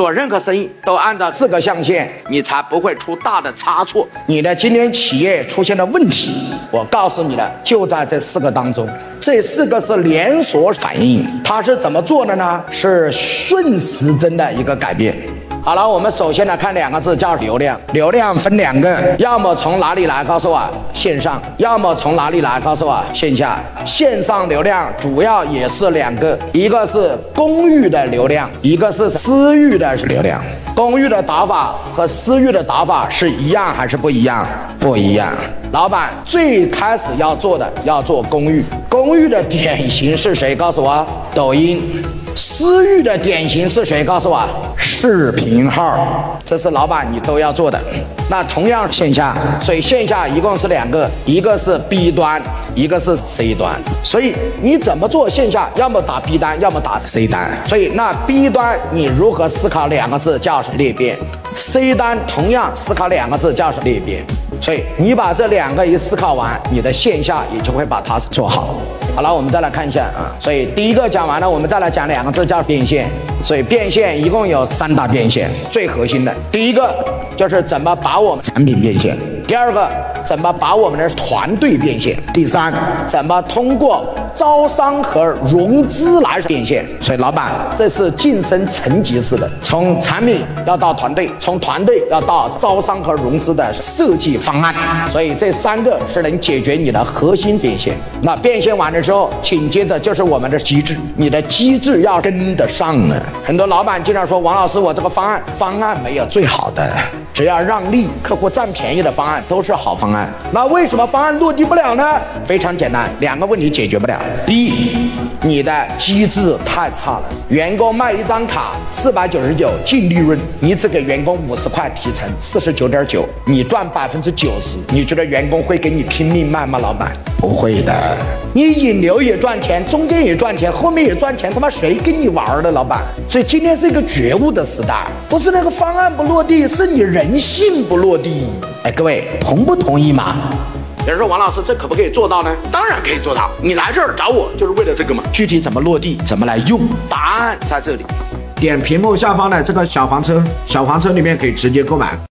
做任何生意都按照四个象限，你才不会出大的差错。你的今天企业出现了问题，我告诉你的就在这四个当中。这四个是连锁反应，它是怎么做的呢？是顺时针的一个改变。好了，我们首先来看两个字，叫流量。流量分两个，要么从哪里来？告诉我，线上；要么从哪里来？告诉我，线下。线上流量主要也是两个，一个是公域的流量，一个是私域的流量。公域的打法和私域的打法是一样还是不一样？不一样。老板最开始要做的要做公域，公域的典型是谁？告诉我，抖音。私域的典型是谁？告诉我，视频号，这是老板你都要做的。那同样线下，所以线下一共是两个，一个是 B 端，一个是 C 端。所以你怎么做线下？要么打 B 单，要么打 C 单。所以那 B 端你如何思考两个字叫裂变？C 端同样思考两个字叫裂变。所以你把这两个一思考完，你的线下也就会把它做好。好了，我们再来看一下啊。所以第一个讲完了，我们再来讲两个字叫变现。所以变现一共有三大变现，最核心的第一个就是怎么把我们产品变现，第二个怎么把我们的团队变现，第三怎么通过招商和融资来变现。所以老板，这是晋升层级式的，从产品要到团队，从团队要到招商和融资的设计方案。所以这三个是能解决你的核心变现。那变现完了之后，紧接着就是我们的机制，你的机制要跟得上呢。很多老板经常说：“王老师，我这个方案方案没有最好的，只要让利，客户占便宜的方都是好方案。那为什么方案落地不了呢？非常简单，两个问题解决不了。第一，你的机制太差了。员工卖一张卡四百九十九净利润，你只给员工五十块提成四十九点九，你赚百分之九十，你觉得员工会给你拼命卖吗？老板不会的。你引流也赚钱，中间也赚钱，后面也赚钱，他妈谁跟你玩的？老板。所以今天是一个觉悟的时代，不是那个方案不落地，是你人性不落地。哎，各位同不同意嘛？有人说王老师，这可不可以做到呢？当然可以做到。你来这儿找我就是为了这个嘛。具体怎么落地，怎么来用？答案在这里。点屏幕下方的这个小黄车，小黄车里面可以直接购买。